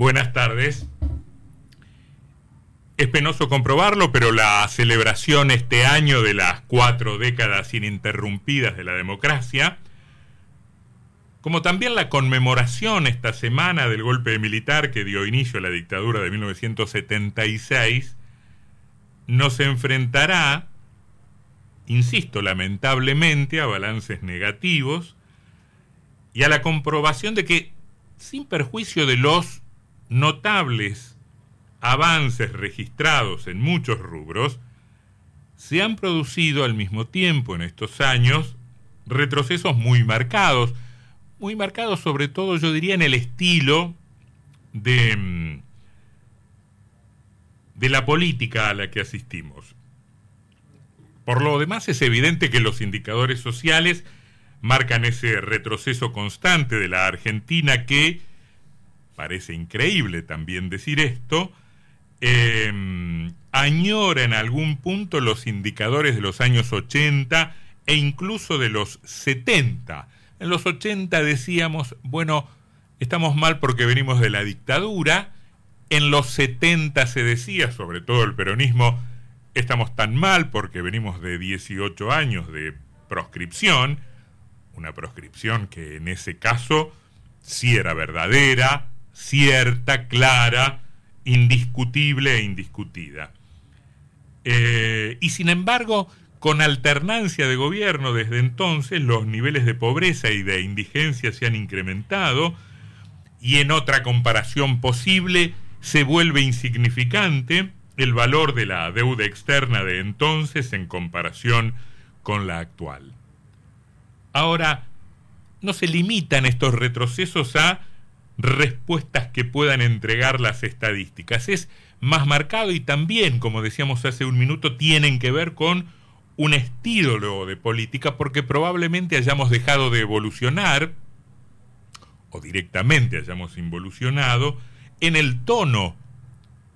Buenas tardes. Es penoso comprobarlo, pero la celebración este año de las cuatro décadas ininterrumpidas de la democracia, como también la conmemoración esta semana del golpe militar que dio inicio a la dictadura de 1976, nos enfrentará, insisto, lamentablemente, a balances negativos y a la comprobación de que, sin perjuicio de los notables avances registrados en muchos rubros, se han producido al mismo tiempo en estos años retrocesos muy marcados, muy marcados sobre todo yo diría en el estilo de, mm, de la política a la que asistimos. Por lo demás es evidente que los indicadores sociales marcan ese retroceso constante de la Argentina que, parece increíble también decir esto, eh, añora en algún punto los indicadores de los años 80 e incluso de los 70. En los 80 decíamos, bueno, estamos mal porque venimos de la dictadura. En los 70 se decía, sobre todo el peronismo, estamos tan mal porque venimos de 18 años de proscripción, una proscripción que en ese caso sí era verdadera, cierta, clara, indiscutible e indiscutida. Eh, y sin embargo, con alternancia de gobierno desde entonces, los niveles de pobreza y de indigencia se han incrementado y en otra comparación posible se vuelve insignificante el valor de la deuda externa de entonces en comparación con la actual. Ahora, no se limitan estos retrocesos a respuestas que puedan entregar las estadísticas. Es más marcado y también, como decíamos hace un minuto, tienen que ver con un estilo de política porque probablemente hayamos dejado de evolucionar o directamente hayamos involucionado en el tono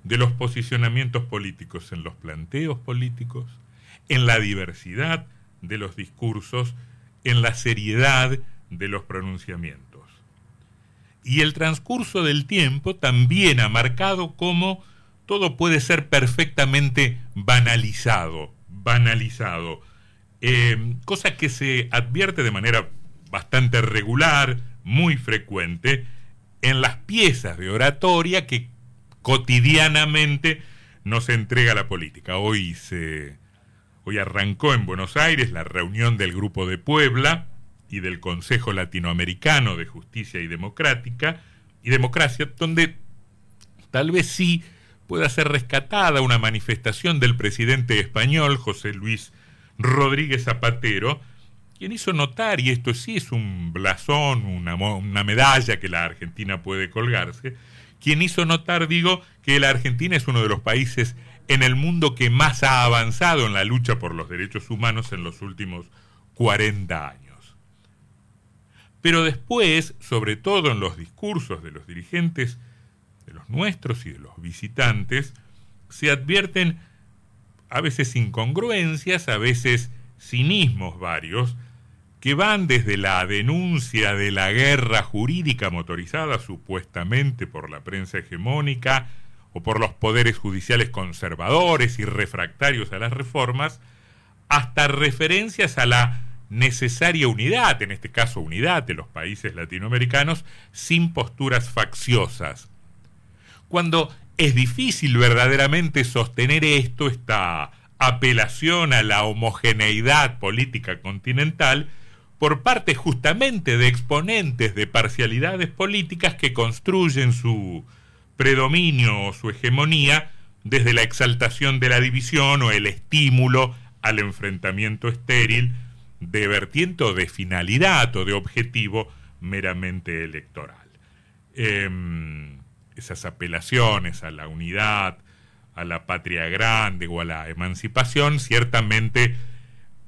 de los posicionamientos políticos, en los planteos políticos, en la diversidad de los discursos, en la seriedad de los pronunciamientos. Y el transcurso del tiempo también ha marcado cómo todo puede ser perfectamente banalizado, banalizado. Eh, cosa que se advierte de manera bastante regular, muy frecuente, en las piezas de oratoria que cotidianamente nos entrega la política. Hoy se hoy arrancó en Buenos Aires la reunión del Grupo de Puebla, y del Consejo Latinoamericano de Justicia y Democrática y Democracia, donde tal vez sí pueda ser rescatada una manifestación del presidente español José Luis Rodríguez Zapatero, quien hizo notar, y esto sí es un blasón, una, una medalla que la Argentina puede colgarse, quien hizo notar, digo, que la Argentina es uno de los países en el mundo que más ha avanzado en la lucha por los derechos humanos en los últimos 40 años. Pero después, sobre todo en los discursos de los dirigentes, de los nuestros y de los visitantes, se advierten a veces incongruencias, a veces cinismos varios, que van desde la denuncia de la guerra jurídica motorizada supuestamente por la prensa hegemónica o por los poderes judiciales conservadores y refractarios a las reformas, hasta referencias a la necesaria unidad, en este caso unidad de los países latinoamericanos, sin posturas facciosas. Cuando es difícil verdaderamente sostener esto, esta apelación a la homogeneidad política continental, por parte justamente de exponentes de parcialidades políticas que construyen su predominio o su hegemonía desde la exaltación de la división o el estímulo al enfrentamiento estéril de vertiente o de finalidad o de objetivo meramente electoral. Em, esas apelaciones a la unidad, a la patria grande o a la emancipación ciertamente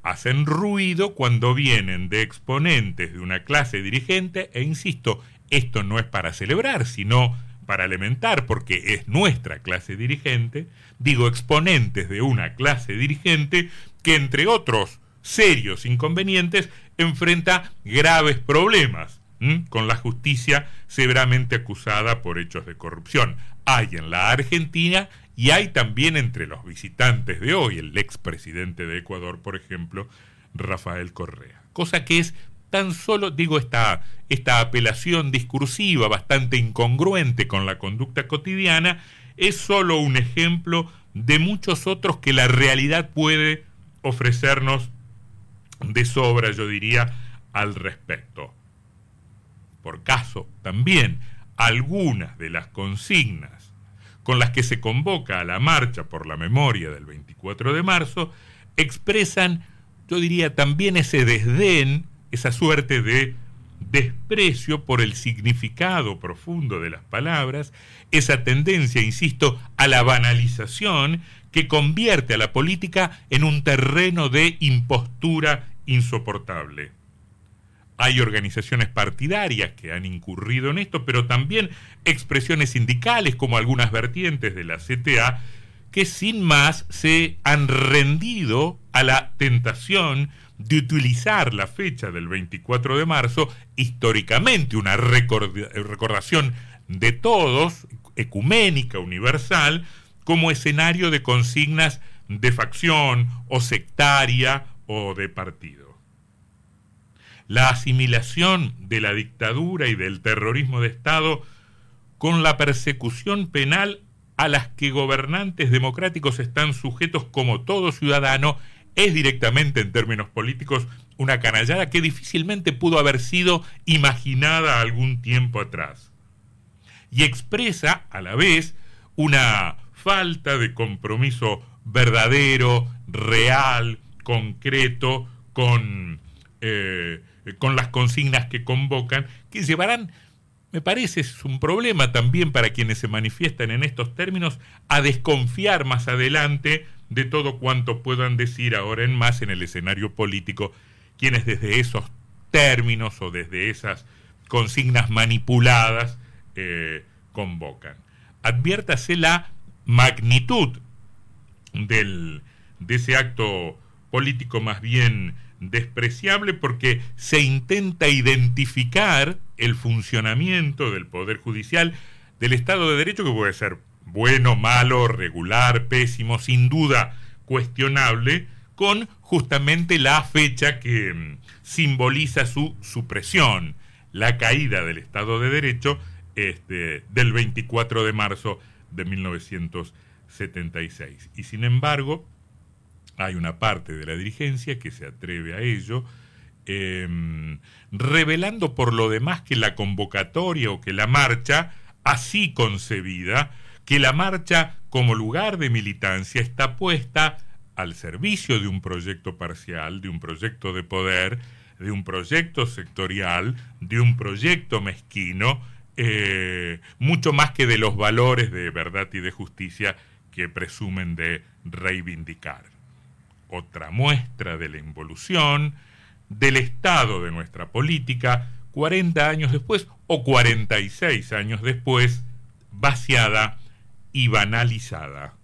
hacen ruido cuando vienen de exponentes de una clase dirigente e insisto, esto no es para celebrar, sino para alimentar, porque es nuestra clase dirigente, digo exponentes de una clase dirigente que entre otros serios inconvenientes, enfrenta graves problemas con la justicia severamente acusada por hechos de corrupción. Hay en la Argentina y hay también entre los visitantes de hoy, el expresidente de Ecuador, por ejemplo, Rafael Correa. Cosa que es tan solo, digo, esta, esta apelación discursiva bastante incongruente con la conducta cotidiana, es solo un ejemplo de muchos otros que la realidad puede ofrecernos de sobra, yo diría, al respecto. Por caso, también algunas de las consignas con las que se convoca a la marcha por la memoria del 24 de marzo expresan, yo diría, también ese desdén, esa suerte de desprecio por el significado profundo de las palabras, esa tendencia, insisto, a la banalización que convierte a la política en un terreno de impostura insoportable. Hay organizaciones partidarias que han incurrido en esto, pero también expresiones sindicales como algunas vertientes de la CTA que sin más se han rendido a la tentación de utilizar la fecha del 24 de marzo, históricamente una recordación de todos, ecuménica, universal, como escenario de consignas de facción o sectaria o de partido. La asimilación de la dictadura y del terrorismo de Estado con la persecución penal a las que gobernantes democráticos están sujetos como todo ciudadano es directamente en términos políticos una canallada que difícilmente pudo haber sido imaginada algún tiempo atrás. Y expresa a la vez una falta de compromiso verdadero, real, concreto, con, eh, con las consignas que convocan, que llevarán, me parece, es un problema también para quienes se manifiestan en estos términos, a desconfiar más adelante de todo cuanto puedan decir ahora en más en el escenario político quienes desde esos términos o desde esas consignas manipuladas eh, convocan. Adviértase la magnitud del, de ese acto político más bien despreciable porque se intenta identificar el funcionamiento del Poder Judicial del Estado de Derecho que puede ser bueno, malo, regular, pésimo, sin duda cuestionable, con justamente la fecha que mm, simboliza su supresión, la caída del Estado de Derecho este, del 24 de marzo de 1976. Y sin embargo, hay una parte de la dirigencia que se atreve a ello, em, revelando por lo demás que la convocatoria o que la marcha, así concebida, que la marcha como lugar de militancia está puesta al servicio de un proyecto parcial, de un proyecto de poder, de un proyecto sectorial, de un proyecto mezquino, eh, mucho más que de los valores de verdad y de justicia que presumen de reivindicar. Otra muestra de la involución del estado de nuestra política 40 años después o 46 años después, vaciada y banalizada.